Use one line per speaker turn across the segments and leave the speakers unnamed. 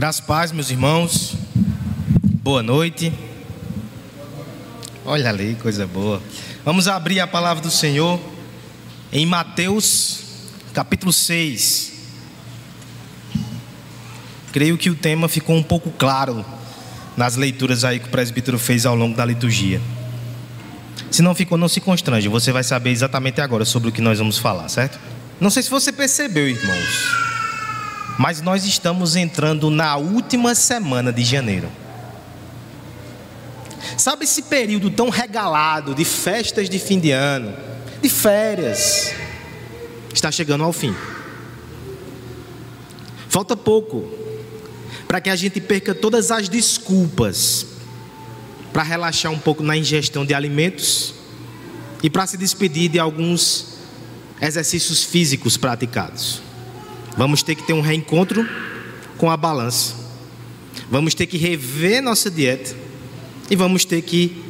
Graças paz, meus irmãos. Boa noite. Olha ali, coisa boa. Vamos abrir a palavra do Senhor em Mateus, capítulo 6. Creio que o tema ficou um pouco claro nas leituras aí que o presbítero fez ao longo da liturgia. Se não ficou, não se constrange, você vai saber exatamente agora sobre o que nós vamos falar, certo? Não sei se você percebeu, irmãos, mas nós estamos entrando na última semana de janeiro. Sabe esse período tão regalado de festas de fim de ano, de férias, está chegando ao fim. Falta pouco para que a gente perca todas as desculpas para relaxar um pouco na ingestão de alimentos e para se despedir de alguns exercícios físicos praticados. Vamos ter que ter um reencontro com a balança. Vamos ter que rever nossa dieta e vamos ter que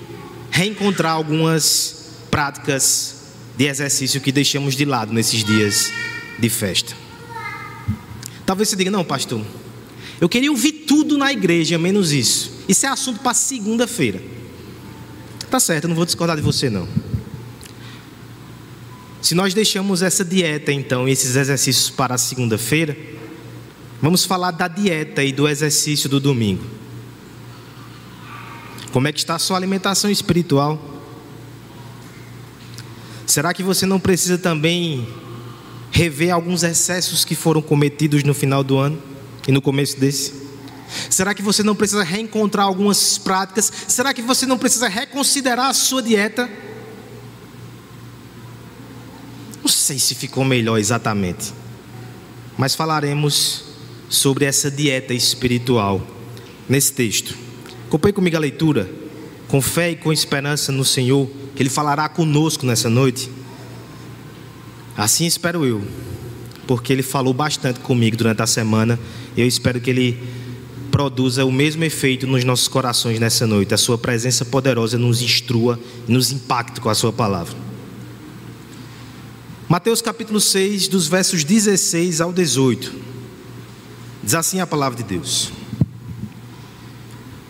reencontrar algumas práticas de exercício que deixamos de lado nesses dias de festa. Talvez você diga: "Não, pastor, eu queria ouvir tudo na igreja, menos isso. Isso é assunto para segunda-feira." Tá certo, eu não vou discordar de você não. Se nós deixamos essa dieta, então, esses exercícios para a segunda-feira, vamos falar da dieta e do exercício do domingo. Como é que está a sua alimentação espiritual? Será que você não precisa também rever alguns excessos que foram cometidos no final do ano e no começo desse? Será que você não precisa reencontrar algumas práticas? Será que você não precisa reconsiderar a sua dieta? Não sei se ficou melhor exatamente, mas falaremos sobre essa dieta espiritual nesse texto. Acompanhe comigo a leitura, com fé e com esperança no Senhor, que Ele falará conosco nessa noite. Assim espero eu, porque Ele falou bastante comigo durante a semana. Eu espero que Ele produza o mesmo efeito nos nossos corações nessa noite. A Sua presença poderosa nos instrua e nos impacte com a Sua palavra. Mateus capítulo 6, dos versos 16 ao 18. Diz assim a palavra de Deus: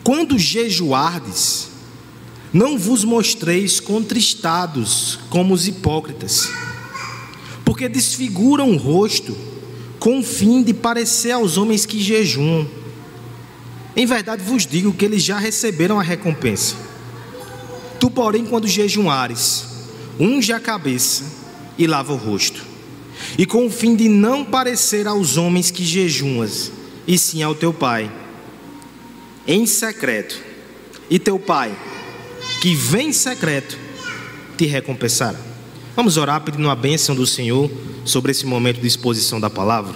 Quando jejuardes, não vos mostreis contristados como os hipócritas, porque desfiguram o rosto com o fim de parecer aos homens que jejuam. Em verdade vos digo que eles já receberam a recompensa. Tu, porém, quando jejuares, unge a cabeça e lava o rosto. E com o fim de não parecer aos homens que jejuas, e sim ao teu pai, em secreto. E teu pai, que vem em secreto, te recompensará. Vamos orar pedindo a bênção do Senhor sobre esse momento de exposição da palavra.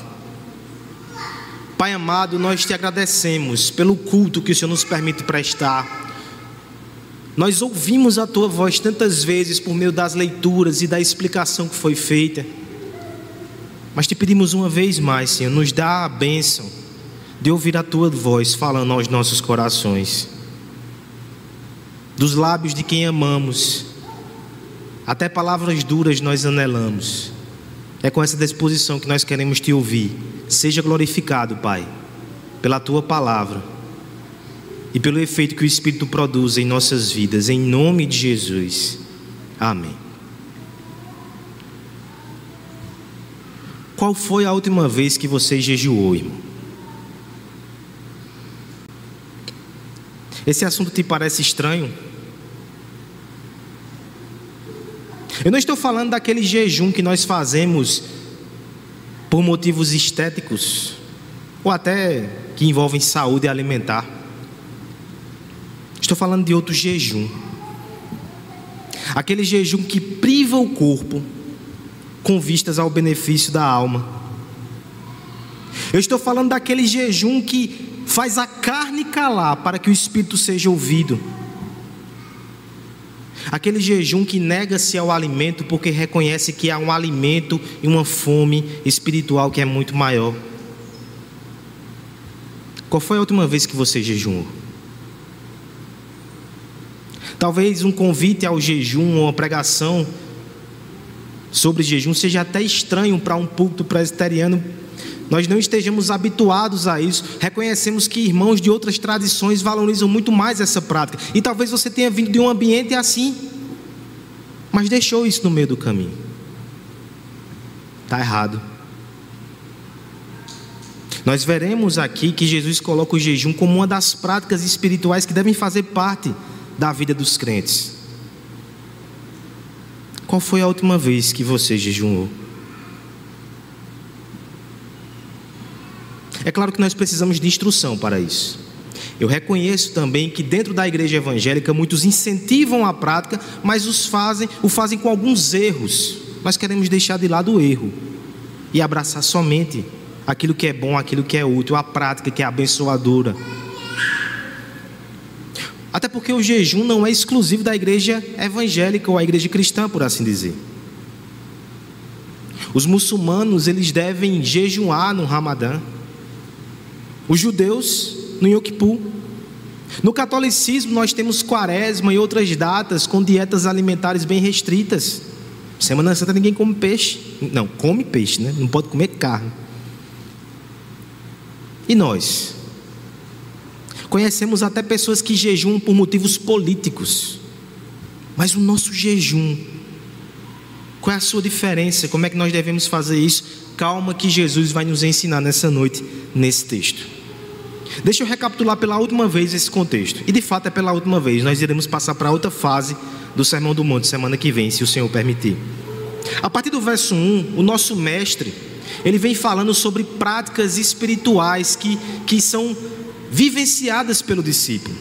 Pai amado, nós te agradecemos pelo culto que o Senhor nos permite prestar nós ouvimos a tua voz tantas vezes por meio das leituras e da explicação que foi feita. Mas te pedimos uma vez mais, Senhor, nos dá a bênção de ouvir a tua voz falando aos nossos corações. Dos lábios de quem amamos, até palavras duras nós anelamos. É com essa disposição que nós queremos te ouvir. Seja glorificado, Pai, pela tua palavra e pelo efeito que o Espírito produz em nossas vidas, em nome de Jesus. Amém. Qual foi a última vez que você jejuou, irmão? Esse assunto te parece estranho? Eu não estou falando daquele jejum que nós fazemos por motivos estéticos ou até que envolvem saúde alimentar. Estou falando de outro jejum. Aquele jejum que priva o corpo com vistas ao benefício da alma. Eu estou falando daquele jejum que faz a carne calar para que o espírito seja ouvido. Aquele jejum que nega-se ao alimento porque reconhece que há um alimento e uma fome espiritual que é muito maior. Qual foi a última vez que você jejuou? Talvez um convite ao jejum ou uma pregação sobre jejum seja até estranho para um púlpito presbiteriano nós não estejamos habituados a isso, reconhecemos que irmãos de outras tradições valorizam muito mais essa prática. E talvez você tenha vindo de um ambiente assim, mas deixou isso no meio do caminho. Está errado. Nós veremos aqui que Jesus coloca o jejum como uma das práticas espirituais que devem fazer parte da vida dos crentes. Qual foi a última vez que você jejuou? É claro que nós precisamos de instrução para isso. Eu reconheço também que dentro da igreja evangélica muitos incentivam a prática, mas os fazem, o fazem com alguns erros. Nós queremos deixar de lado o erro e abraçar somente aquilo que é bom, aquilo que é útil, a prática que é abençoadora. Até porque o jejum não é exclusivo da igreja evangélica ou a igreja cristã, por assim dizer. Os muçulmanos, eles devem jejuar no Ramadã. Os judeus no Yom Kippur. No catolicismo nós temos quaresma e outras datas com dietas alimentares bem restritas. Semana Santa ninguém come peixe. Não, come peixe, né? Não pode comer carne. E nós? Conhecemos até pessoas que jejuam por motivos políticos. Mas o nosso jejum, qual é a sua diferença? Como é que nós devemos fazer isso? Calma que Jesus vai nos ensinar nessa noite, nesse texto. Deixa eu recapitular pela última vez esse contexto. E de fato é pela última vez. Nós iremos passar para outra fase do Sermão do Monte semana que vem, se o Senhor permitir. A partir do verso 1, o nosso mestre, ele vem falando sobre práticas espirituais que, que são vivenciadas pelo discípulo.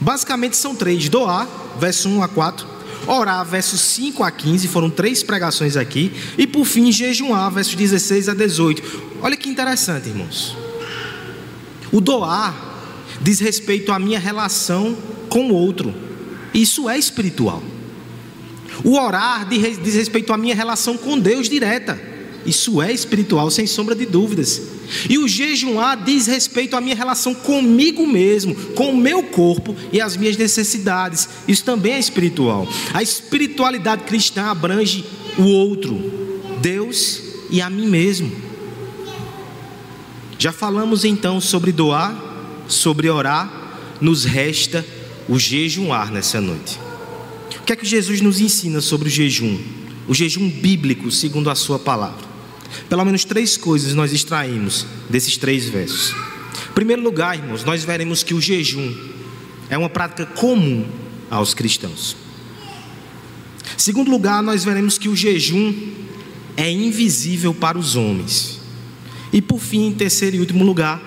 Basicamente são três: doar, verso 1 a 4, orar, versos 5 a 15, foram três pregações aqui, e por fim jejuar, versos 16 a 18. Olha que interessante, irmãos. O doar diz respeito à minha relação com o outro, isso é espiritual. O orar diz respeito à minha relação com Deus direta. Isso é espiritual, sem sombra de dúvidas. E o jejuar diz respeito à minha relação comigo mesmo, com o meu corpo e as minhas necessidades. Isso também é espiritual. A espiritualidade cristã abrange o outro, Deus e a mim mesmo. Já falamos então sobre doar, sobre orar, nos resta o jejuar nessa noite. O que é que Jesus nos ensina sobre o jejum? O jejum bíblico, segundo a sua palavra. Pelo menos três coisas nós extraímos desses três versos. Em primeiro lugar, irmãos, nós veremos que o jejum é uma prática comum aos cristãos. Em segundo lugar, nós veremos que o jejum é invisível para os homens. E por fim, em terceiro e último lugar,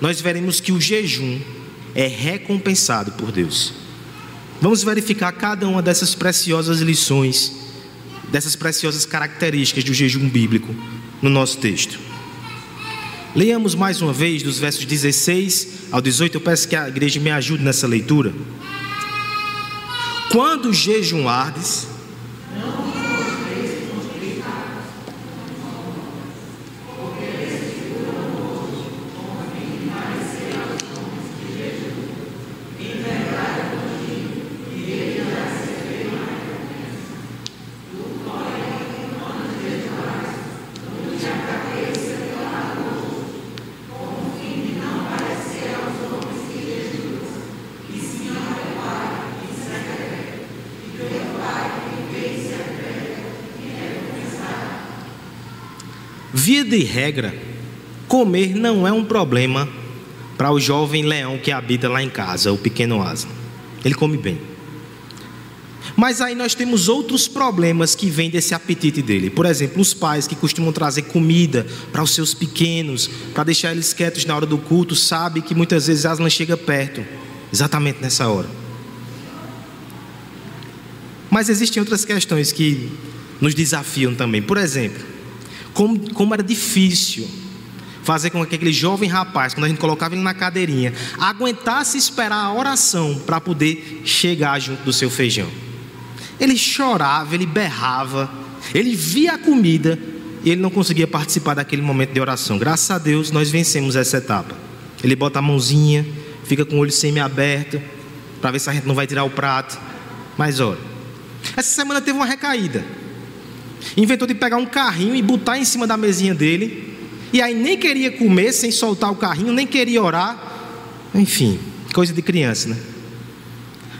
nós veremos que o jejum é recompensado por Deus. Vamos verificar cada uma dessas preciosas lições, dessas preciosas características do jejum bíblico no nosso texto. Leamos mais uma vez dos versos 16 ao 18. Eu peço que a igreja me ajude nessa leitura. Quando jejuardes, Via de regra, comer não é um problema para o jovem leão que habita lá em casa, o pequeno asa. Ele come bem. Mas aí nós temos outros problemas que vêm desse apetite dele. Por exemplo, os pais que costumam trazer comida para os seus pequenos, para deixar eles quietos na hora do culto, sabe que muitas vezes Aslan chega perto, exatamente nessa hora. Mas existem outras questões que nos desafiam também. Por exemplo, como, como era difícil fazer com que aquele jovem rapaz, quando a gente colocava ele na cadeirinha, aguentasse esperar a oração para poder chegar junto do seu feijão. Ele chorava, ele berrava, ele via a comida e ele não conseguia participar daquele momento de oração. Graças a Deus nós vencemos essa etapa. Ele bota a mãozinha, fica com o olho semi-aberto, para ver se a gente não vai tirar o prato. Mas olha, essa semana teve uma recaída. Inventou de pegar um carrinho e botar em cima da mesinha dele e aí nem queria comer sem soltar o carrinho, nem queria orar. Enfim, coisa de criança, né?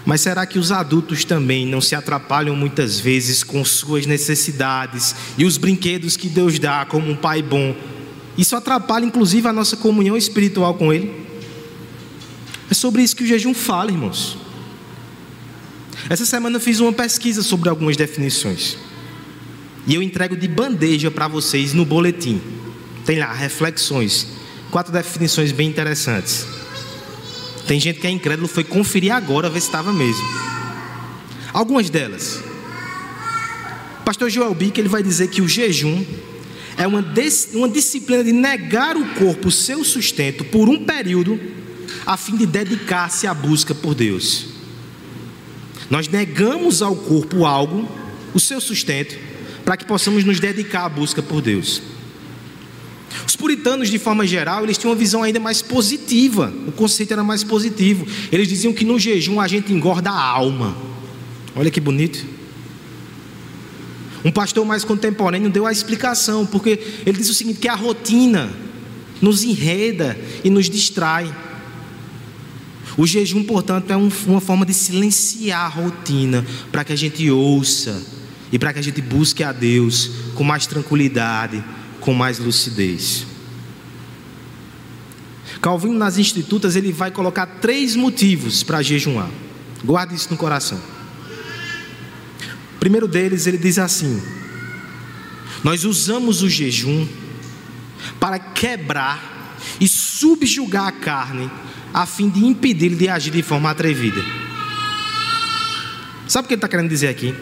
Mas será que os adultos também não se atrapalham muitas vezes com suas necessidades e os brinquedos que Deus dá como um pai bom? Isso atrapalha inclusive a nossa comunhão espiritual com Ele? É sobre isso que o jejum fala, irmãos. Essa semana eu fiz uma pesquisa sobre algumas definições. E eu entrego de bandeja para vocês no boletim. Tem lá reflexões. Quatro definições bem interessantes. Tem gente que é incrédulo, foi conferir agora, ver se estava mesmo. Algumas delas. Pastor Joel Bick, ele vai dizer que o jejum é uma, uma disciplina de negar o corpo seu sustento por um período, a fim de dedicar-se à busca por Deus. Nós negamos ao corpo algo, o seu sustento, para que possamos nos dedicar à busca por Deus. Os puritanos, de forma geral, eles tinham uma visão ainda mais positiva. O conceito era mais positivo. Eles diziam que no jejum a gente engorda a alma. Olha que bonito. Um pastor mais contemporâneo deu a explicação, porque ele disse o seguinte: que a rotina nos enreda e nos distrai. O jejum, portanto, é uma forma de silenciar a rotina para que a gente ouça e para que a gente busque a Deus com mais tranquilidade, com mais lucidez. Calvino, nas Institutas, ele vai colocar três motivos para jejuar. Guarde isso no coração. O primeiro deles, ele diz assim: Nós usamos o jejum para quebrar e subjugar a carne, a fim de impedir de agir de forma atrevida. Sabe o que ele está querendo dizer aqui?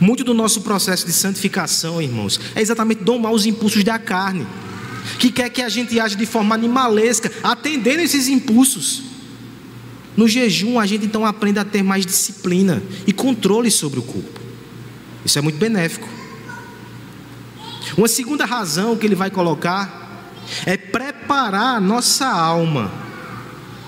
Muito do nosso processo de santificação, irmãos, é exatamente domar os impulsos da carne, que quer que a gente age de forma animalesca, atendendo esses impulsos. No jejum, a gente então aprende a ter mais disciplina e controle sobre o corpo. Isso é muito benéfico. Uma segunda razão que ele vai colocar é preparar a nossa alma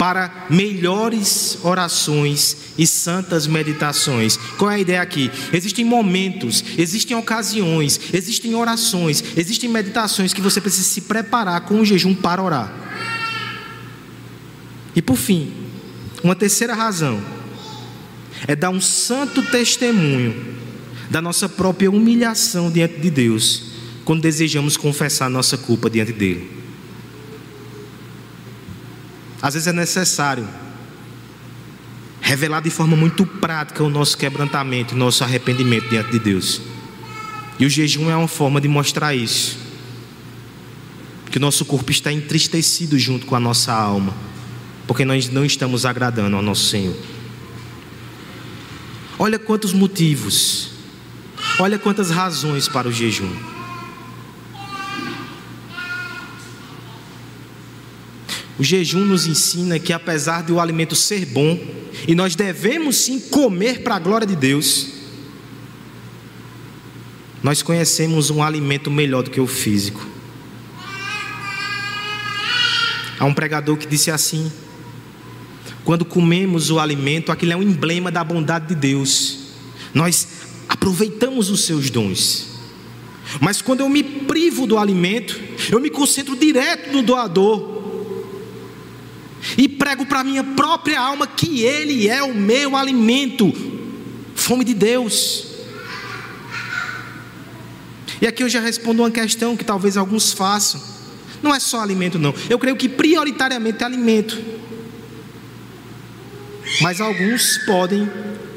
para melhores orações e santas meditações. Qual é a ideia aqui? Existem momentos, existem ocasiões, existem orações, existem meditações que você precisa se preparar com o jejum para orar. E por fim, uma terceira razão é dar um santo testemunho da nossa própria humilhação diante de Deus, quando desejamos confessar nossa culpa diante dele. Às vezes é necessário revelar de forma muito prática o nosso quebrantamento, o nosso arrependimento diante de Deus. E o jejum é uma forma de mostrar isso. Que o nosso corpo está entristecido junto com a nossa alma, porque nós não estamos agradando ao nosso Senhor. Olha quantos motivos, olha quantas razões para o jejum. O jejum nos ensina que, apesar de o alimento ser bom, e nós devemos sim comer para a glória de Deus, nós conhecemos um alimento melhor do que o físico. Há um pregador que disse assim: quando comemos o alimento, aquilo é um emblema da bondade de Deus, nós aproveitamos os seus dons. Mas quando eu me privo do alimento, eu me concentro direto no doador, e prego para minha própria alma que Ele é o meu alimento, fome de Deus. E aqui eu já respondo uma questão que talvez alguns façam. Não é só alimento, não. Eu creio que prioritariamente é alimento. Mas alguns podem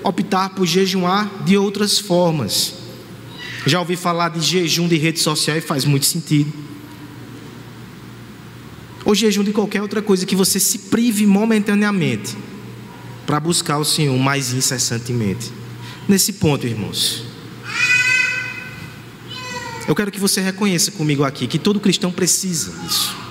optar por jejuar de outras formas. Já ouvi falar de jejum de rede social e faz muito sentido ou jejum de qualquer outra coisa que você se prive momentaneamente para buscar o Senhor mais incessantemente. Nesse ponto, irmãos, eu quero que você reconheça comigo aqui que todo cristão precisa disso.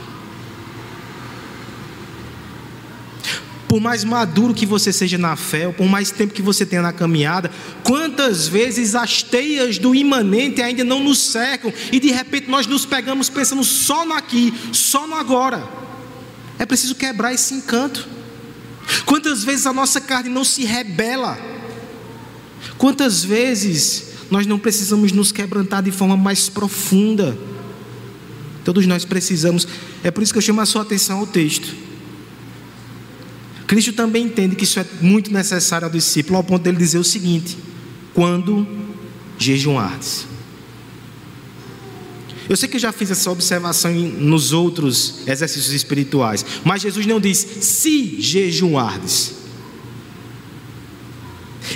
Por mais maduro que você seja na fé, por mais tempo que você tenha na caminhada, quantas vezes as teias do imanente ainda não nos cercam e de repente nós nos pegamos pensando só no aqui, só no agora. É preciso quebrar esse encanto. Quantas vezes a nossa carne não se rebela? Quantas vezes nós não precisamos nos quebrantar de forma mais profunda? Todos nós precisamos. É por isso que eu chamo a sua atenção ao texto. Cristo também entende que isso é muito necessário ao discípulo, ao ponto dele dizer o seguinte: quando jejuardes. Eu sei que eu já fiz essa observação nos outros exercícios espirituais, mas Jesus não diz se jejuardes.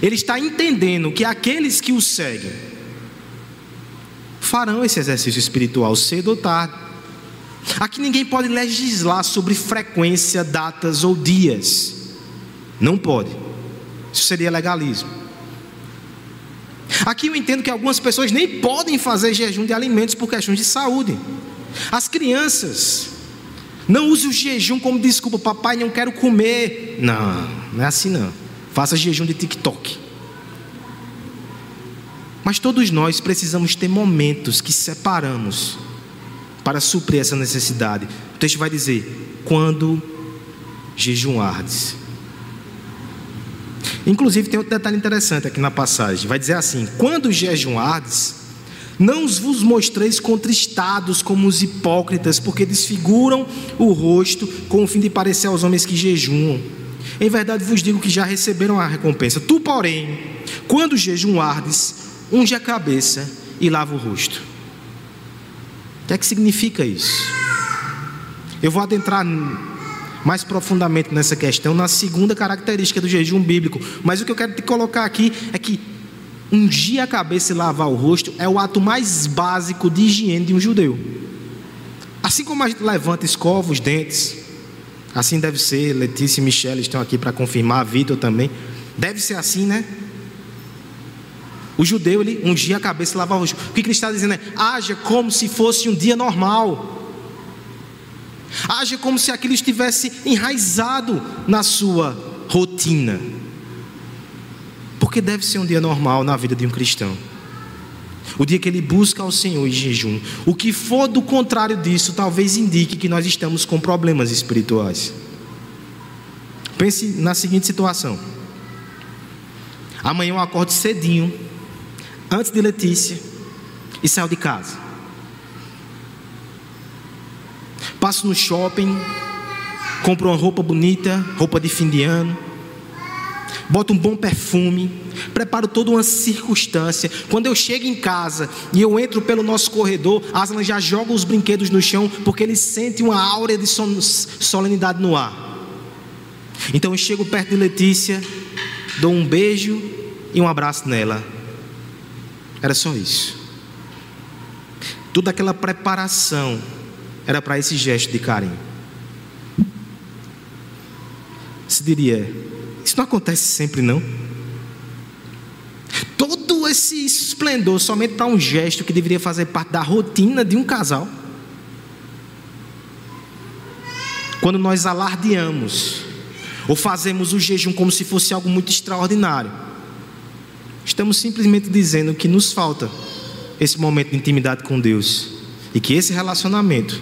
Ele está entendendo que aqueles que o seguem farão esse exercício espiritual cedo ou tarde. Aqui ninguém pode legislar sobre frequência, datas ou dias. Não pode. Isso seria legalismo. Aqui eu entendo que algumas pessoas nem podem fazer jejum de alimentos por questões de saúde. As crianças não usem o jejum como desculpa, papai, não quero comer. Não, não é assim não. Faça jejum de TikTok. Mas todos nós precisamos ter momentos que separamos para suprir essa necessidade. O texto vai dizer: quando jejuardes. Inclusive, tem outro detalhe interessante aqui na passagem. Vai dizer assim: quando jejuardes, não vos mostreis contristados como os hipócritas, porque desfiguram o rosto com o fim de parecer aos homens que jejuam. Em verdade vos digo que já receberam a recompensa. Tu, porém, quando jejuardes, unge a cabeça e lava o rosto. O que é que significa isso? Eu vou adentrar mais profundamente nessa questão na segunda característica do jejum bíblico. Mas o que eu quero te colocar aqui é que ungir a cabeça e lavar o rosto é o ato mais básico de higiene de um judeu. Assim como a gente levanta, escova os dentes, assim deve ser. Letícia e Michelle estão aqui para confirmar, Vitor também. Deve ser assim, né? O judeu, ele ungia a cabeça e lavava o rosto. O que ele está dizendo é: haja como se fosse um dia normal. Haja como se aquilo estivesse enraizado na sua rotina. Porque deve ser um dia normal na vida de um cristão. O dia que ele busca ao Senhor em jejum. O que for do contrário disso, talvez indique que nós estamos com problemas espirituais. Pense na seguinte situação. Amanhã eu acordo cedinho, antes de Letícia, e saio de casa. Passo no shopping, compro uma roupa bonita, roupa de fim de ano, boto um bom perfume, preparo toda uma circunstância. Quando eu chego em casa e eu entro pelo nosso corredor, Aslan já joga os brinquedos no chão porque ele sente uma áurea de solenidade no ar. Então eu chego perto de Letícia, dou um beijo e um abraço nela. Era só isso. Toda aquela preparação era para esse gesto de carinho. Se diria, isso não acontece sempre não. Todo esse esplendor somente para um gesto que deveria fazer parte da rotina de um casal. Quando nós alardeamos ou fazemos o jejum como se fosse algo muito extraordinário, estamos simplesmente dizendo que nos falta esse momento de intimidade com Deus e que esse relacionamento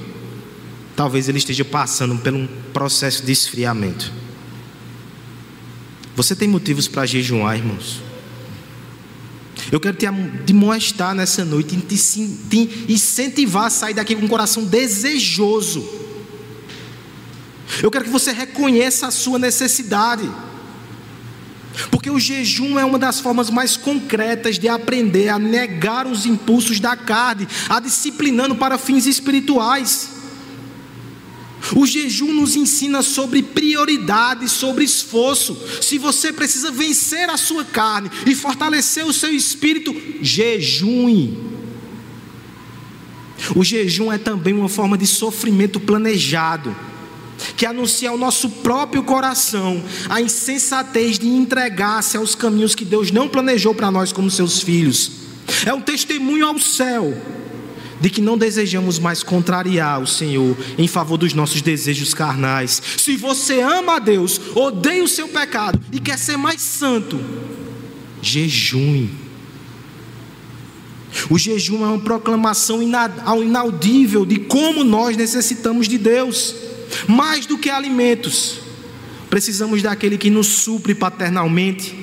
talvez ele esteja passando por um processo de esfriamento. Você tem motivos para jejuar, irmãos? Eu quero te demonstrar nessa noite e te incentivar a sair daqui com um coração desejoso. Eu quero que você reconheça a sua necessidade. Porque o jejum é uma das formas mais concretas de aprender a negar os impulsos da carne, a disciplinando para fins espirituais. O jejum nos ensina sobre prioridade, sobre esforço. Se você precisa vencer a sua carne e fortalecer o seu espírito, jejue. O jejum é também uma forma de sofrimento planejado, que anuncia ao nosso próprio coração a insensatez de entregar-se aos caminhos que Deus não planejou para nós como seus filhos. É um testemunho ao céu de que não desejamos mais contrariar o Senhor em favor dos nossos desejos carnais. Se você ama a Deus, odeia o seu pecado e quer ser mais santo, jejum. O jejum é uma proclamação inaudível de como nós necessitamos de Deus, mais do que alimentos. Precisamos daquele que nos supre paternalmente,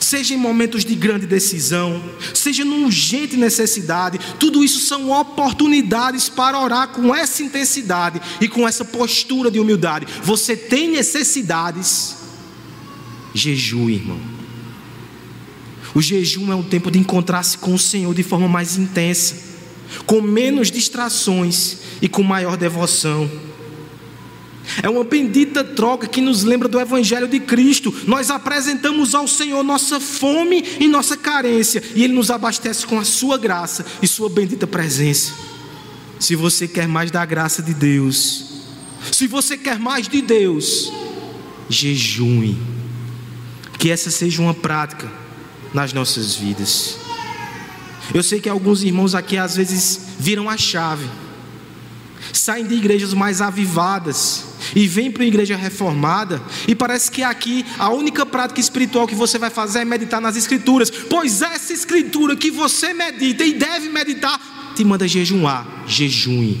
seja em momentos de grande decisão, seja numa urgente necessidade, tudo isso são oportunidades para orar com essa intensidade e com essa postura de humildade. Você tem necessidades, jejue, irmão. O jejum é um tempo de encontrar-se com o Senhor de forma mais intensa, com menos distrações e com maior devoção. É uma bendita troca que nos lembra do Evangelho de Cristo. Nós apresentamos ao Senhor nossa fome e nossa carência, e Ele nos abastece com a Sua graça e Sua bendita presença. Se você quer mais da graça de Deus, se você quer mais de Deus, jejue. Que essa seja uma prática nas nossas vidas. Eu sei que alguns irmãos aqui às vezes viram a chave, saem de igrejas mais avivadas e vêm para a igreja reformada e parece que aqui a única prática espiritual que você vai fazer é meditar nas escrituras, pois essa escritura que você medita e deve meditar te manda jejuar, jejue.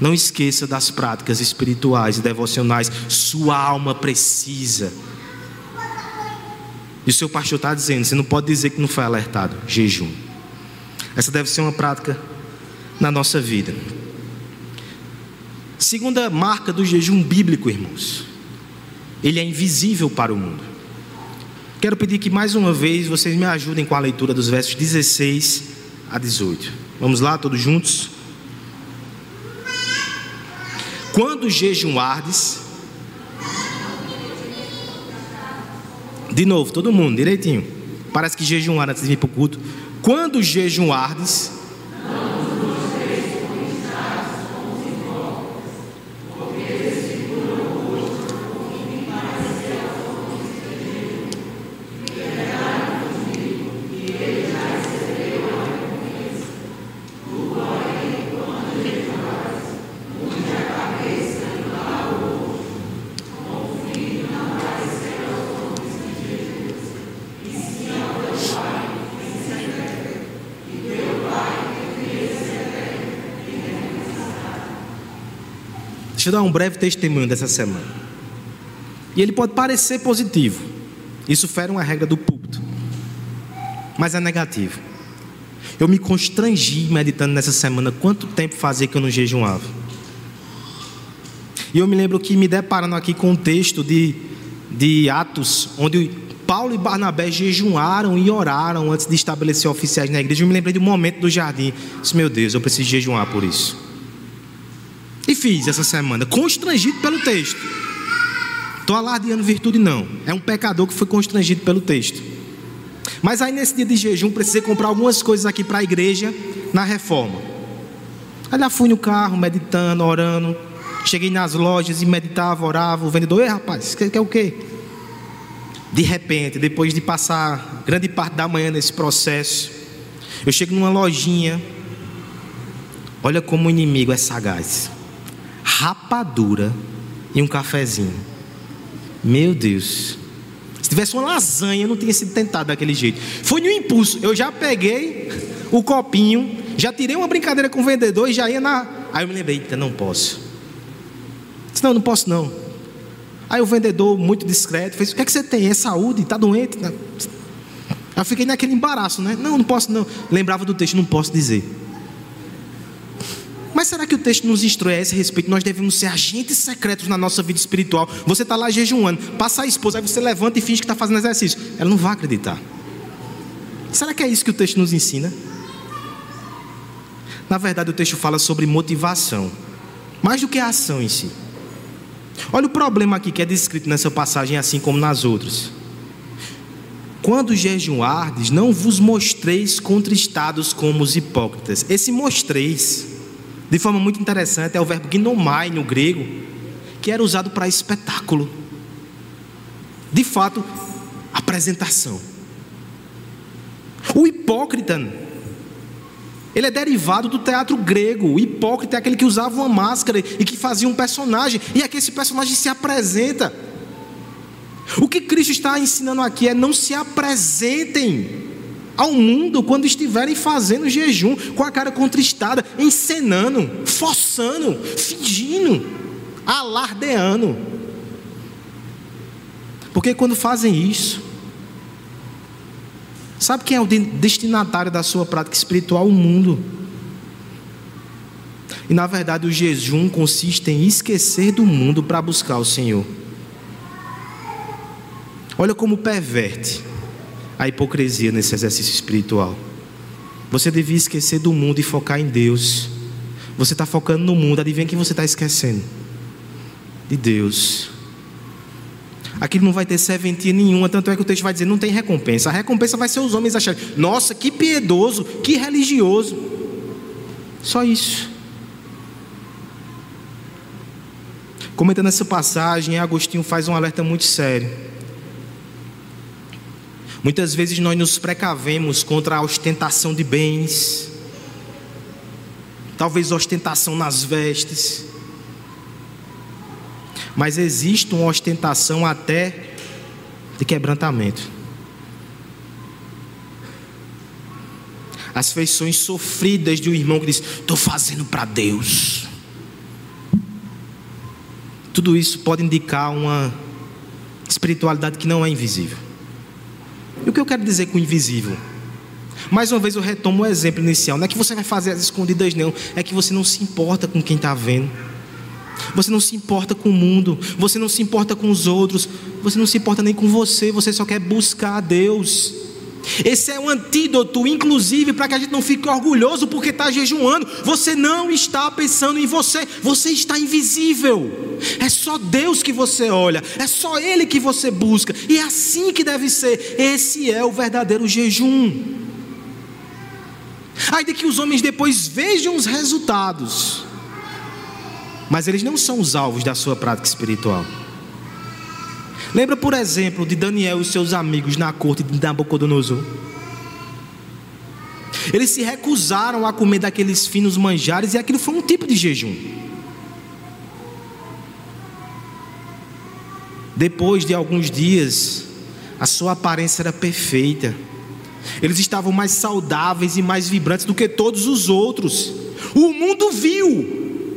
Não esqueça das práticas espirituais e devocionais, sua alma precisa. E o seu pastor está dizendo: você não pode dizer que não foi alertado. Jejum. Essa deve ser uma prática na nossa vida. Segunda marca do jejum bíblico, irmãos. Ele é invisível para o mundo. Quero pedir que mais uma vez vocês me ajudem com a leitura dos versos 16 a 18. Vamos lá, todos juntos? Quando jejuardes, de novo, todo mundo, direitinho. Parece que jejuar antes de vir para o culto. Quando jejuardes, Deixa eu dar um breve testemunho dessa semana. E ele pode parecer positivo. Isso fere uma regra do púlpito. Mas é negativo. Eu me constrangi meditando nessa semana quanto tempo fazia que eu não jejuava. E eu me lembro que me deparando aqui com um texto de, de Atos, onde Paulo e Barnabé jejuaram e oraram antes de estabelecer oficiais na igreja. Eu me lembrei do momento do jardim. disse, meu Deus, eu preciso jejuar por isso. E fiz essa semana, constrangido pelo texto. Estou alardeando virtude, não. É um pecador que foi constrangido pelo texto. Mas aí nesse dia de jejum, precisei comprar algumas coisas aqui para a igreja na reforma. Aí lá fui no carro, meditando, orando. Cheguei nas lojas e meditava, orava. O vendedor, ei rapaz, quer, quer o quê? De repente, depois de passar grande parte da manhã nesse processo, eu chego numa lojinha. Olha como o inimigo é sagaz rapadura e um cafezinho. Meu Deus. Se tivesse uma lasanha, não tinha sido tentado daquele jeito. Foi no impulso. Eu já peguei o copinho, já tirei uma brincadeira com o vendedor e já ia na. Aí eu me lembrei, não posso. Disse, não, não posso não. Aí o vendedor, muito discreto, fez: O que é que você tem? É saúde? Está doente? Eu fiquei naquele embaraço, né? Não, não posso não. Lembrava do texto, não posso dizer. Mas será que o texto nos instrui a esse respeito? Nós devemos ser agentes secretos na nossa vida espiritual. Você está lá jejuando, passa a esposa, aí você levanta e finge que está fazendo exercício. Ela não vai acreditar. Será que é isso que o texto nos ensina? Na verdade, o texto fala sobre motivação, mais do que a ação em si. Olha o problema aqui que é descrito nessa passagem, assim como nas outras. Quando jejuardes, não vos mostreis contristados como os hipócritas. Esse mostreis de forma muito interessante, é o verbo gnomai no grego, que era usado para espetáculo. De fato, apresentação. O hipócrita, ele é derivado do teatro grego. O hipócrita é aquele que usava uma máscara e que fazia um personagem, e aqui esse personagem se apresenta. O que Cristo está ensinando aqui é não se apresentem ao mundo quando estiverem fazendo jejum, com a cara contristada, encenando, forçando, fingindo, alardeando. Porque quando fazem isso, Sabe quem é o destinatário da sua prática espiritual? O mundo. E na verdade, o jejum consiste em esquecer do mundo para buscar o Senhor. Olha como perverte a hipocrisia nesse exercício espiritual. Você devia esquecer do mundo e focar em Deus. Você está focando no mundo, adivinha quem você está esquecendo? De Deus. Aquilo não vai ter serventia nenhuma, tanto é que o texto vai dizer: não tem recompensa. A recompensa vai ser os homens acharem: nossa, que piedoso, que religioso. Só isso. Comentando essa passagem, Agostinho faz um alerta muito sério. Muitas vezes nós nos precavemos contra a ostentação de bens, talvez ostentação nas vestes, mas existe uma ostentação até de quebrantamento. As feições sofridas de um irmão que diz: Estou fazendo para Deus. Tudo isso pode indicar uma espiritualidade que não é invisível. E o que eu quero dizer com invisível? Mais uma vez eu retomo o exemplo inicial. Não é que você vai fazer as escondidas, não. É que você não se importa com quem está vendo. Você não se importa com o mundo. Você não se importa com os outros. Você não se importa nem com você. Você só quer buscar a Deus. Esse é um antídoto, inclusive, para que a gente não fique orgulhoso porque está jejuando. Você não está pensando em você, você está invisível. É só Deus que você olha, é só Ele que você busca, e é assim que deve ser. Esse é o verdadeiro jejum. Ainda que os homens depois vejam os resultados, mas eles não são os alvos da sua prática espiritual. Lembra, por exemplo, de Daniel e seus amigos na corte de Nabucodonosor? Eles se recusaram a comer daqueles finos manjares e aquilo foi um tipo de jejum. Depois de alguns dias, a sua aparência era perfeita. Eles estavam mais saudáveis e mais vibrantes do que todos os outros. O mundo viu,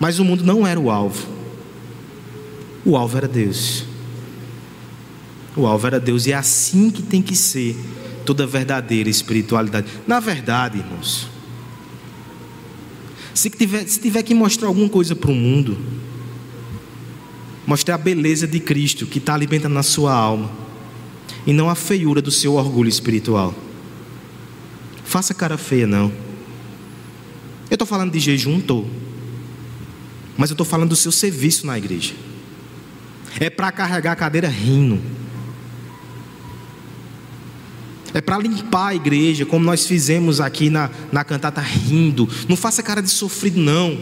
mas o mundo não era o alvo. O alvo era Deus. O alvo era Deus, e é assim que tem que ser toda verdadeira espiritualidade. Na verdade, irmãos, se tiver, se tiver que mostrar alguma coisa para o mundo, mostrar a beleza de Cristo que está alimentando na sua alma, e não a feiura do seu orgulho espiritual. Faça cara feia, não. Eu estou falando de jejum, estou. Mas eu estou falando do seu serviço na igreja é para carregar a cadeira rindo. É para limpar a igreja, como nós fizemos aqui na, na cantata rindo. Não faça cara de sofrido, não.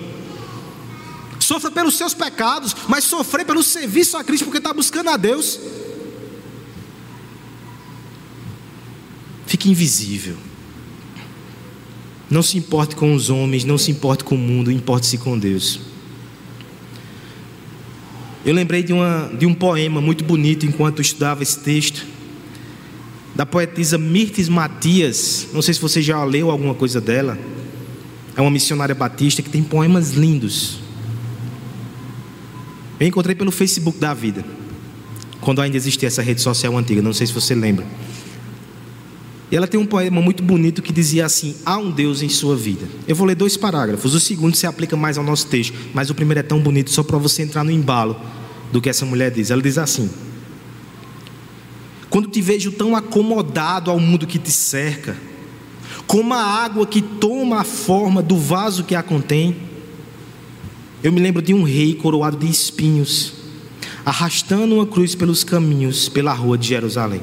Sofra pelos seus pecados, mas sofrer pelo serviço a Cristo, porque está buscando a Deus. Fique invisível. Não se importe com os homens, não se importe com o mundo, importe-se com Deus. Eu lembrei de, uma, de um poema muito bonito enquanto estudava esse texto, da poetisa Mirtes Matias. Não sei se você já leu alguma coisa dela. É uma missionária batista que tem poemas lindos. Eu encontrei pelo Facebook da vida, quando ainda existia essa rede social antiga, não sei se você lembra. Ela tem um poema muito bonito que dizia assim: Há um Deus em sua vida. Eu vou ler dois parágrafos. O segundo se aplica mais ao nosso texto, mas o primeiro é tão bonito só para você entrar no embalo do que essa mulher diz. Ela diz assim: Quando te vejo tão acomodado ao mundo que te cerca, como a água que toma a forma do vaso que a contém, eu me lembro de um rei coroado de espinhos, arrastando uma cruz pelos caminhos, pela rua de Jerusalém.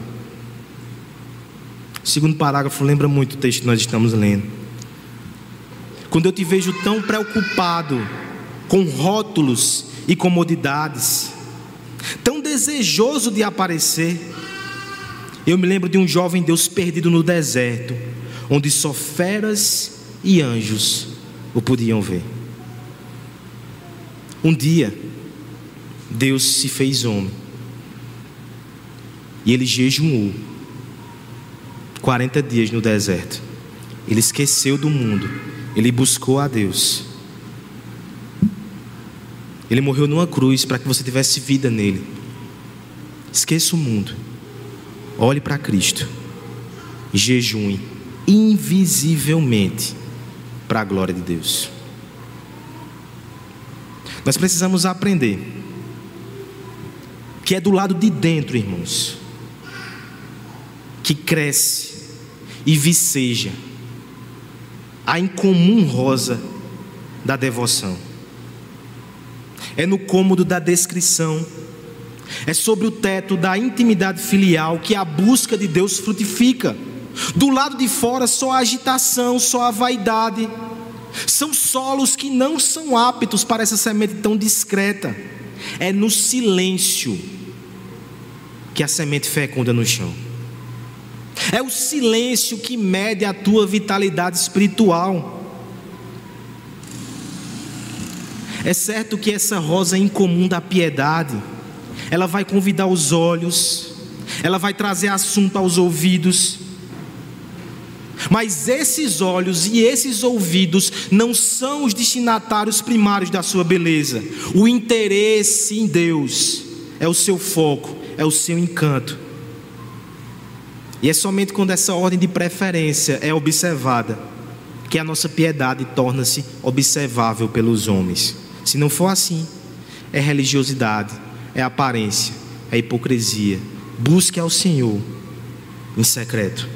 Segundo parágrafo lembra muito o texto que nós estamos lendo. Quando eu te vejo tão preocupado com rótulos e comodidades, tão desejoso de aparecer, eu me lembro de um jovem Deus perdido no deserto, onde só feras e anjos o podiam ver. Um dia, Deus se fez homem, e ele jejuou 40 dias no deserto. Ele esqueceu do mundo, ele buscou a Deus. Ele morreu numa cruz para que você tivesse vida nele. Esqueça o mundo. Olhe para Cristo. jejue invisivelmente para a glória de Deus. Nós precisamos aprender que é do lado de dentro, irmãos, que cresce e viceja a incomum rosa da devoção. É no cômodo da descrição, é sobre o teto da intimidade filial que a busca de Deus frutifica. Do lado de fora, só a agitação, só a vaidade. São solos que não são aptos para essa semente tão discreta. É no silêncio que a semente fecunda no chão. É o silêncio que mede a tua vitalidade espiritual. É certo que essa rosa incomum da piedade, ela vai convidar os olhos, ela vai trazer assunto aos ouvidos, mas esses olhos e esses ouvidos não são os destinatários primários da sua beleza. O interesse em Deus é o seu foco, é o seu encanto. E é somente quando essa ordem de preferência é observada que a nossa piedade torna-se observável pelos homens. Se não for assim, é religiosidade, é aparência, é hipocrisia. Busque ao Senhor em secreto.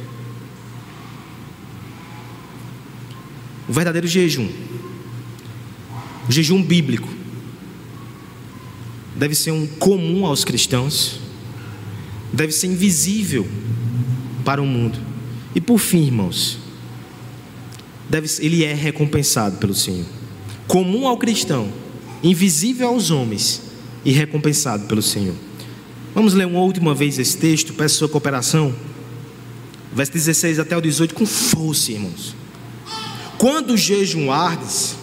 O verdadeiro jejum, o jejum bíblico, deve ser um comum aos cristãos, deve ser invisível para o mundo. E por fim, irmãos, deve, ele é recompensado pelo Senhor. Comum ao cristão, invisível aos homens e recompensado pelo Senhor. Vamos ler uma última vez esse texto, peço sua cooperação. Verso 16 até o 18, com força, irmãos. Quando jejuardes,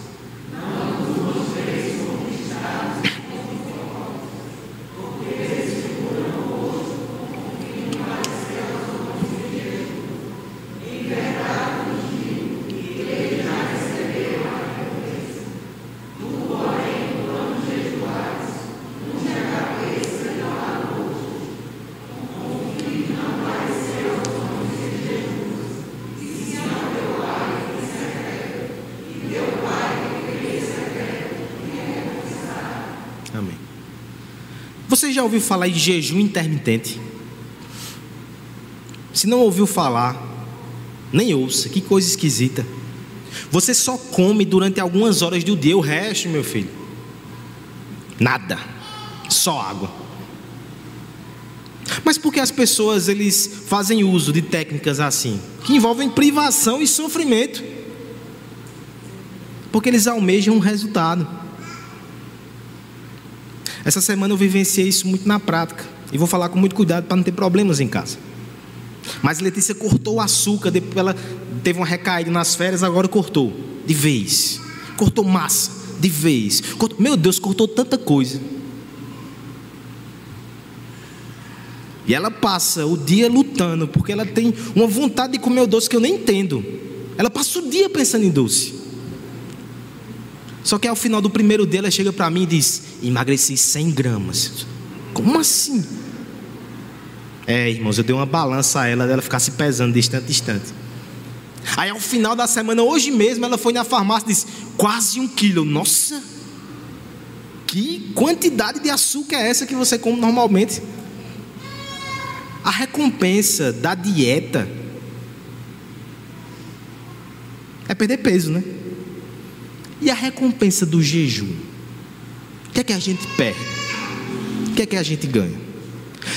Você já ouviu falar em jejum intermitente? Se não ouviu falar, nem ouça, que coisa esquisita. Você só come durante algumas horas do dia, o resto, meu filho, nada, só água. Mas por que as pessoas eles fazem uso de técnicas assim, que envolvem privação e sofrimento? Porque eles almejam um resultado. Essa semana eu vivenciei isso muito na prática. E vou falar com muito cuidado para não ter problemas em casa. Mas Letícia cortou o açúcar, depois ela teve uma recaída nas férias, agora cortou. De vez. Cortou massa, de vez. Cortou, meu Deus, cortou tanta coisa. E ela passa o dia lutando, porque ela tem uma vontade de comer o doce que eu nem entendo. Ela passa o dia pensando em doce. Só que ao final do primeiro dia ela chega para mim e diz: emagreci 100 gramas. Como assim? É, irmãos, eu dei uma balança a ela, ela ficar se pesando de instante a instante. Aí ao final da semana, hoje mesmo, ela foi na farmácia e disse: quase um quilo. Nossa, que quantidade de açúcar é essa que você come normalmente? A recompensa da dieta é perder peso, né? E a recompensa do jejum? O que é que a gente perde? O que é que a gente ganha?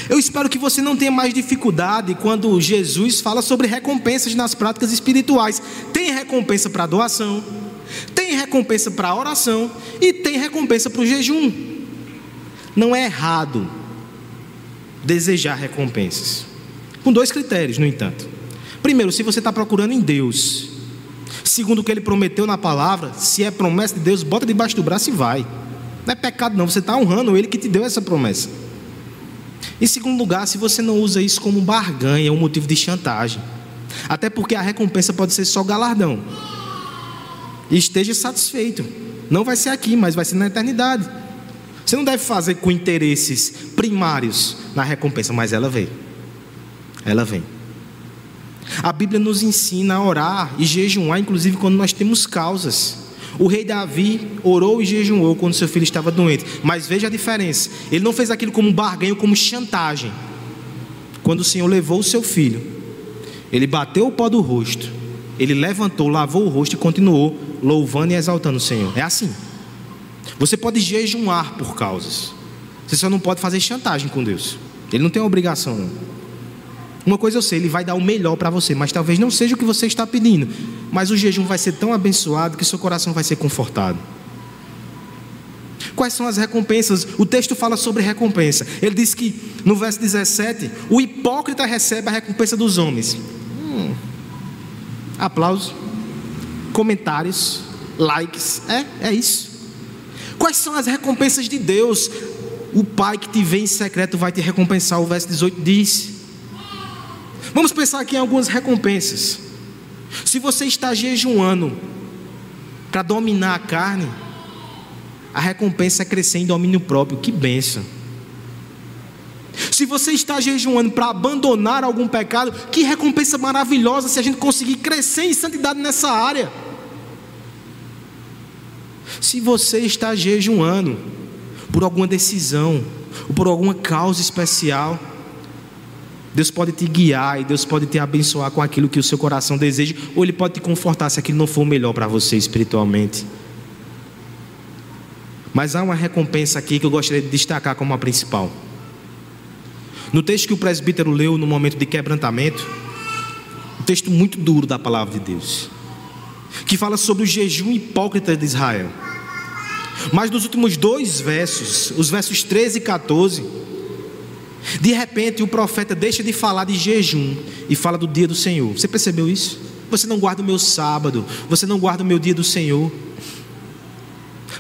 Eu espero que você não tenha mais dificuldade quando Jesus fala sobre recompensas nas práticas espirituais. Tem recompensa para doação, tem recompensa para oração e tem recompensa para o jejum. Não é errado desejar recompensas, com dois critérios, no entanto. Primeiro, se você está procurando em Deus segundo o que ele prometeu na palavra, se é promessa de Deus, bota debaixo do braço e vai. Não é pecado, não, você está honrando ele que te deu essa promessa. Em segundo lugar, se você não usa isso como barganha, um motivo de chantagem, até porque a recompensa pode ser só galardão. E esteja satisfeito. Não vai ser aqui, mas vai ser na eternidade. Você não deve fazer com interesses primários na recompensa, mas ela vem. Ela vem. A Bíblia nos ensina a orar e jejuar, inclusive quando nós temos causas. O rei Davi orou e jejuou quando seu filho estava doente. Mas veja a diferença: ele não fez aquilo como barganho, como chantagem. Quando o Senhor levou o seu filho, ele bateu o pó do rosto, ele levantou, lavou o rosto e continuou louvando e exaltando o Senhor. É assim. Você pode jejuar por causas, você só não pode fazer chantagem com Deus. Ele não tem obrigação. Uma coisa eu sei, ele vai dar o melhor para você, mas talvez não seja o que você está pedindo. Mas o jejum vai ser tão abençoado que seu coração vai ser confortado. Quais são as recompensas? O texto fala sobre recompensa. Ele diz que no verso 17: o hipócrita recebe a recompensa dos homens. Hum. Aplausos, comentários, likes. É, é isso. Quais são as recompensas de Deus? O Pai que te vê em secreto vai te recompensar. O verso 18 diz. Vamos pensar aqui em algumas recompensas. Se você está jejuando para dominar a carne, a recompensa é crescer em domínio próprio. Que benção. Se você está jejuando para abandonar algum pecado, que recompensa maravilhosa se a gente conseguir crescer em santidade nessa área. Se você está jejuando por alguma decisão, ou por alguma causa especial, Deus pode te guiar e Deus pode te abençoar com aquilo que o seu coração deseja, ou Ele pode te confortar se aquilo não for o melhor para você espiritualmente. Mas há uma recompensa aqui que eu gostaria de destacar como a principal. No texto que o presbítero leu no momento de quebrantamento, um texto muito duro da palavra de Deus, que fala sobre o jejum hipócrita de Israel. Mas nos últimos dois versos, os versos 13 e 14, de repente, o profeta deixa de falar de jejum e fala do dia do Senhor. Você percebeu isso? Você não guarda o meu sábado, você não guarda o meu dia do Senhor.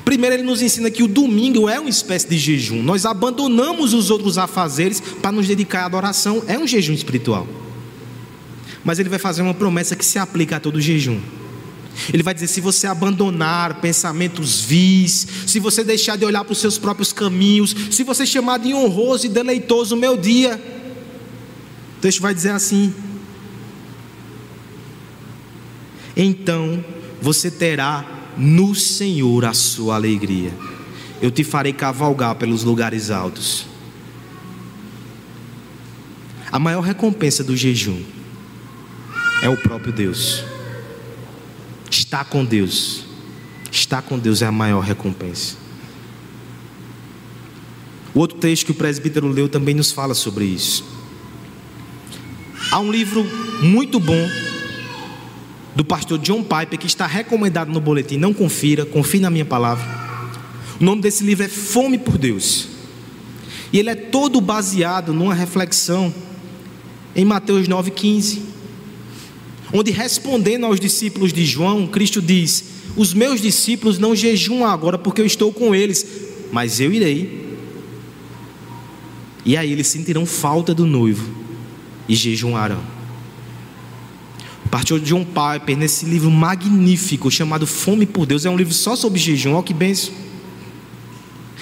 Primeiro, ele nos ensina que o domingo é uma espécie de jejum. Nós abandonamos os outros afazeres para nos dedicar à adoração. É um jejum espiritual. Mas ele vai fazer uma promessa que se aplica a todo jejum. Ele vai dizer: se você abandonar pensamentos vis, se você deixar de olhar para os seus próprios caminhos, se você chamar de honroso e deleitoso o meu dia, o texto vai dizer assim: então você terá no Senhor a sua alegria, eu te farei cavalgar pelos lugares altos. A maior recompensa do jejum é o próprio Deus. Estar com Deus. Estar com Deus é a maior recompensa. O outro texto que o presbítero leu também nos fala sobre isso. Há um livro muito bom do pastor John Piper que está recomendado no boletim. Não confira, confie na minha palavra. O nome desse livro é Fome por Deus. E ele é todo baseado numa reflexão em Mateus 9,15 onde respondendo aos discípulos de João, Cristo diz: Os meus discípulos não jejuam agora porque eu estou com eles, mas eu irei. E aí eles sentirão falta do noivo e jejuarão. O pastor John Piper, nesse livro magnífico chamado Fome por Deus, é um livro só sobre jejum, olha que benção.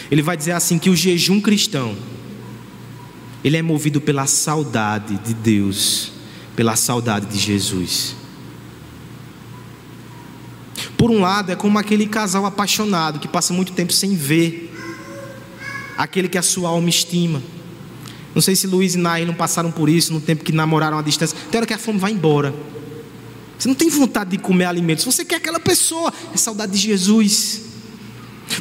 Ele vai dizer assim: que o jejum cristão, ele é movido pela saudade de Deus pela saudade de Jesus. Por um lado, é como aquele casal apaixonado que passa muito tempo sem ver, aquele que a sua alma estima. Não sei se Luiz e Nair não passaram por isso no tempo que namoraram à distância. Tem hora que a fome vai embora. Você não tem vontade de comer alimentos, você quer aquela pessoa, é saudade de Jesus.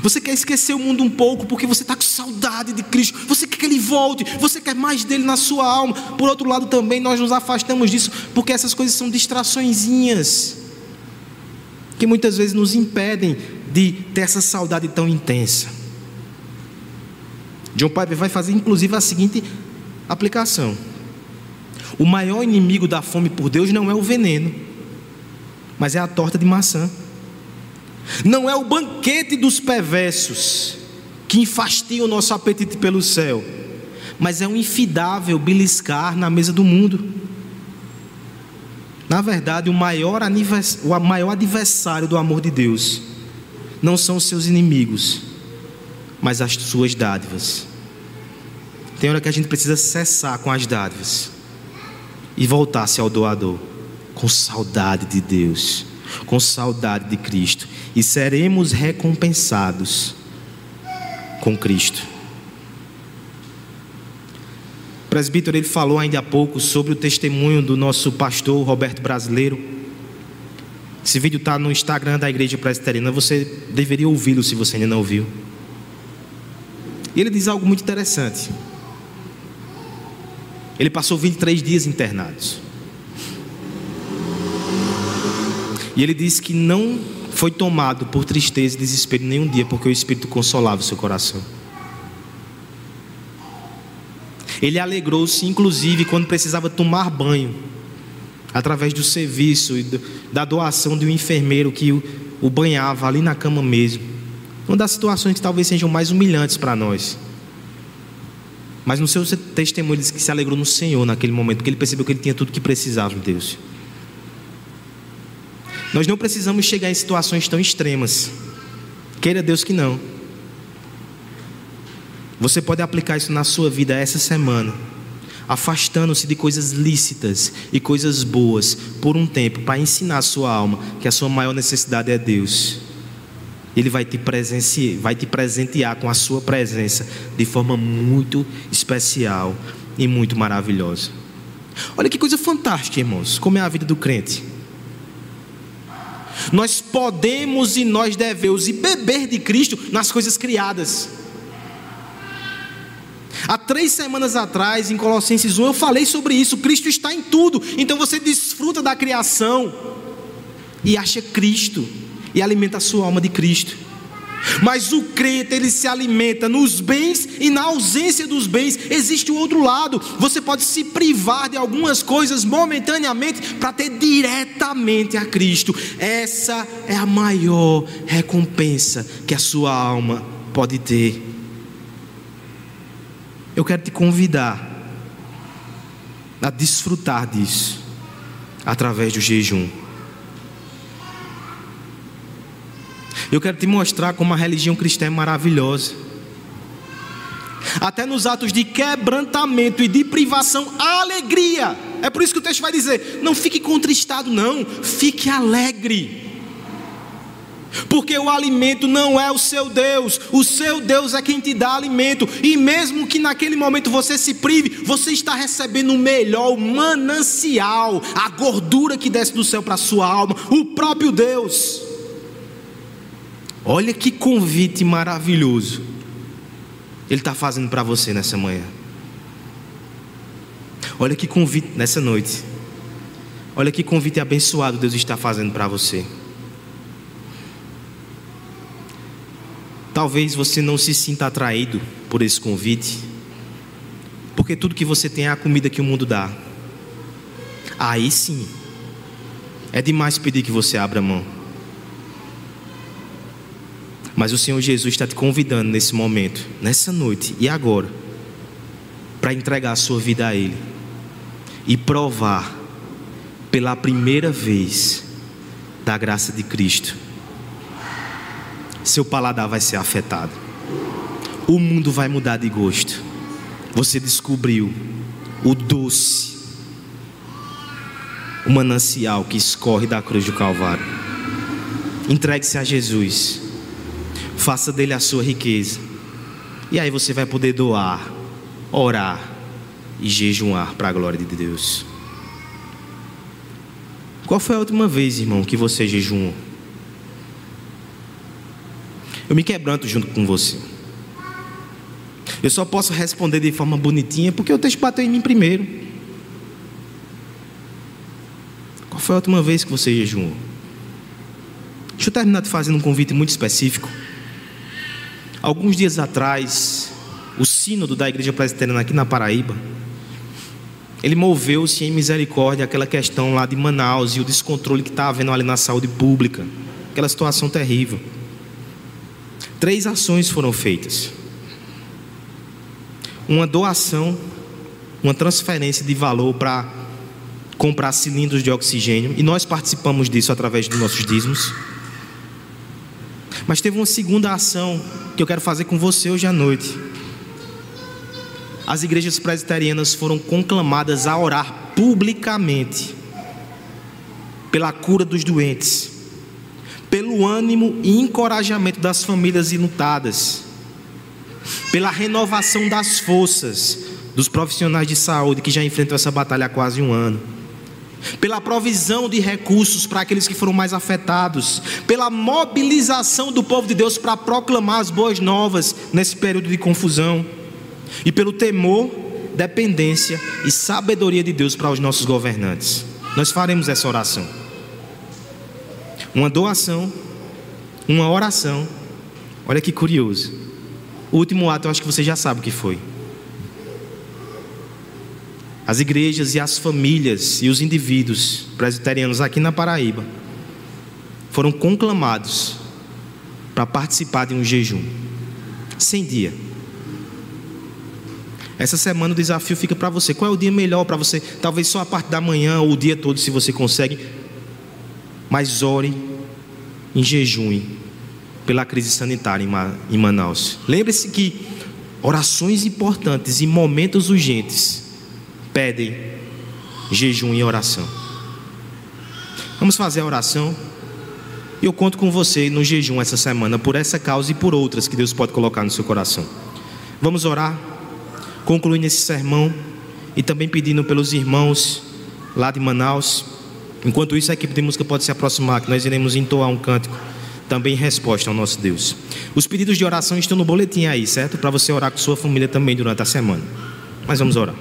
Você quer esquecer o mundo um pouco porque você está com saudade de Cristo. Você quer que Ele volte. Você quer mais dele na sua alma. Por outro lado, também nós nos afastamos disso porque essas coisas são distraçõezinhas que muitas vezes nos impedem de ter essa saudade tão intensa. John Piper vai fazer inclusive a seguinte aplicação: o maior inimigo da fome por Deus não é o veneno, mas é a torta de maçã. Não é o banquete dos perversos que enfastia o nosso apetite pelo céu, mas é um infidável beliscar na mesa do mundo. Na verdade, o maior, o maior adversário do amor de Deus não são os seus inimigos, mas as suas dádivas. Tem hora que a gente precisa cessar com as dádivas e voltar-se ao doador. com saudade de Deus, com saudade de Cristo, e seremos recompensados com Cristo. O presbítero ele falou ainda há pouco sobre o testemunho do nosso pastor Roberto Brasileiro. Esse vídeo está no Instagram da Igreja Presbiteriana, você deveria ouvi-lo se você ainda não ouviu. E ele diz algo muito interessante. Ele passou 23 dias internados. E ele disse que não foi tomado por tristeza e desespero nenhum dia, porque o Espírito consolava o seu coração. Ele alegrou-se, inclusive, quando precisava tomar banho, através do serviço e da doação de um enfermeiro que o, banhava ali na cama mesmo. Uma das situações que talvez sejam mais humilhantes para nós. Mas no seu testemunho ele disse que se alegrou no Senhor naquele momento, porque ele percebeu que ele tinha tudo que precisava em Deus. Nós não precisamos chegar em situações tão extremas. Queira Deus que não. Você pode aplicar isso na sua vida essa semana, afastando-se de coisas lícitas e coisas boas por um tempo, para ensinar a sua alma que a sua maior necessidade é Deus. Ele vai te vai te presentear com a sua presença de forma muito especial e muito maravilhosa. Olha que coisa fantástica, irmãos, como é a vida do crente. Nós podemos e nós devemos e beber de Cristo nas coisas criadas. Há três semanas atrás, em Colossenses 1, eu falei sobre isso. Cristo está em tudo. Então você desfruta da criação e acha Cristo e alimenta a sua alma de Cristo. Mas o crente, ele se alimenta nos bens e na ausência dos bens, existe o outro lado. Você pode se privar de algumas coisas momentaneamente para ter diretamente a Cristo. Essa é a maior recompensa que a sua alma pode ter. Eu quero te convidar a desfrutar disso através do jejum. Eu quero te mostrar como a religião cristã é maravilhosa. Até nos atos de quebrantamento e de privação, há alegria. É por isso que o texto vai dizer: não fique contristado, não, fique alegre. Porque o alimento não é o seu Deus, o seu Deus é quem te dá alimento, e mesmo que naquele momento você se prive, você está recebendo o melhor, o manancial, a gordura que desce do céu para a sua alma, o próprio Deus. Olha que convite maravilhoso Ele está fazendo para você nessa manhã. Olha que convite nessa noite. Olha que convite abençoado Deus está fazendo para você. Talvez você não se sinta atraído por esse convite, porque tudo que você tem é a comida que o mundo dá. Aí sim, é demais pedir que você abra mão. Mas o Senhor Jesus está te convidando nesse momento, nessa noite e agora, para entregar a sua vida a Ele e provar pela primeira vez da graça de Cristo. Seu paladar vai ser afetado, o mundo vai mudar de gosto. Você descobriu o doce, o manancial que escorre da cruz do Calvário. Entregue-se a Jesus faça dele a sua riqueza. E aí você vai poder doar, orar e jejuar para a glória de Deus. Qual foi a última vez, irmão, que você jejuou? Eu me quebranto junto com você. Eu só posso responder de forma bonitinha porque o texto bateu em mim primeiro. Qual foi a última vez que você jejuou? Deixa eu terminar te fazendo um convite muito específico. Alguns dias atrás, o sínodo da Igreja Presbiteriana aqui na Paraíba, ele moveu-se em misericórdia aquela questão lá de Manaus e o descontrole que está havendo ali na saúde pública, aquela situação terrível. Três ações foram feitas: uma doação, uma transferência de valor para comprar cilindros de oxigênio, e nós participamos disso através dos nossos dízimos. Mas teve uma segunda ação que eu quero fazer com você hoje à noite. As igrejas presbiterianas foram conclamadas a orar publicamente pela cura dos doentes, pelo ânimo e encorajamento das famílias ilutadas, pela renovação das forças dos profissionais de saúde que já enfrentam essa batalha há quase um ano pela provisão de recursos para aqueles que foram mais afetados, pela mobilização do povo de Deus para proclamar as boas novas nesse período de confusão, e pelo temor, dependência e sabedoria de Deus para os nossos governantes. Nós faremos essa oração. Uma doação, uma oração. Olha que curioso. O último ato, eu acho que você já sabe o que foi. As igrejas e as famílias e os indivíduos presbiterianos aqui na Paraíba foram conclamados para participar de um jejum sem dia. Essa semana o desafio fica para você. Qual é o dia melhor para você? Talvez só a parte da manhã ou o dia todo, se você consegue. Mas ore em jejum pela crise sanitária em Manaus. Lembre-se que orações importantes e momentos urgentes pedem jejum e oração. Vamos fazer a oração. Eu conto com você no jejum essa semana por essa causa e por outras que Deus pode colocar no seu coração. Vamos orar, concluindo esse sermão e também pedindo pelos irmãos lá de Manaus. Enquanto isso, a equipe de música pode se aproximar, que nós iremos entoar um cântico também em resposta ao nosso Deus. Os pedidos de oração estão no boletim aí, certo? Para você orar com sua família também durante a semana. Mas vamos orar.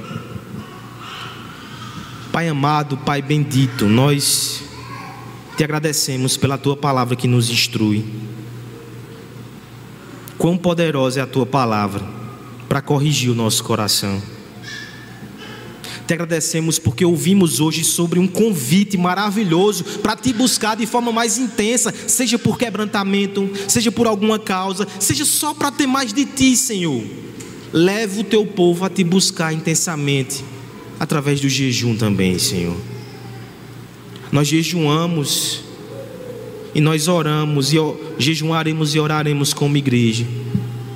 Pai amado, Pai bendito, nós te agradecemos pela tua palavra que nos instrui. Quão poderosa é a tua palavra para corrigir o nosso coração. Te agradecemos porque ouvimos hoje sobre um convite maravilhoso para te buscar de forma mais intensa, seja por quebrantamento, seja por alguma causa, seja só para ter mais de ti, Senhor. Leva o teu povo a te buscar intensamente através do jejum também, Senhor. Nós jejuamos e nós oramos e jejuaremos e oraremos como igreja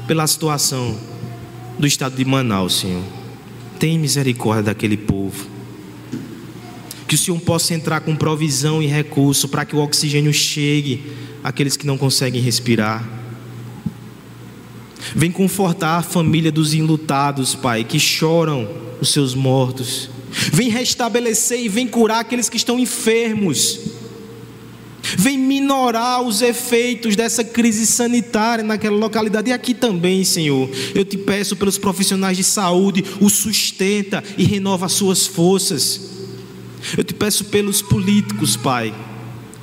pela situação do estado de Manaus, Senhor. Tem misericórdia daquele povo. Que o Senhor possa entrar com provisão e recurso para que o oxigênio chegue àqueles que não conseguem respirar. Vem confortar a família dos enlutados, Pai, que choram os seus mortos. Vem restabelecer e vem curar aqueles que estão enfermos. Vem minorar os efeitos dessa crise sanitária naquela localidade e aqui também, Senhor. Eu te peço pelos profissionais de saúde, o sustenta e renova as suas forças. Eu te peço pelos políticos, Pai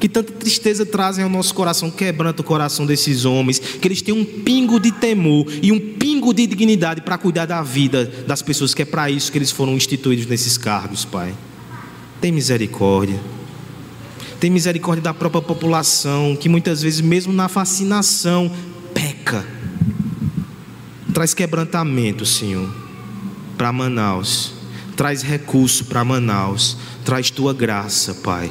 que tanta tristeza trazem ao nosso coração, quebranta o coração desses homens, que eles tenham um pingo de temor e um pingo de dignidade para cuidar da vida das pessoas, que é para isso que eles foram instituídos nesses cargos, Pai. Tem misericórdia. Tem misericórdia da própria população, que muitas vezes, mesmo na fascinação, peca. Traz quebrantamento, Senhor, para Manaus. Traz recurso para Manaus. Traz tua graça, Pai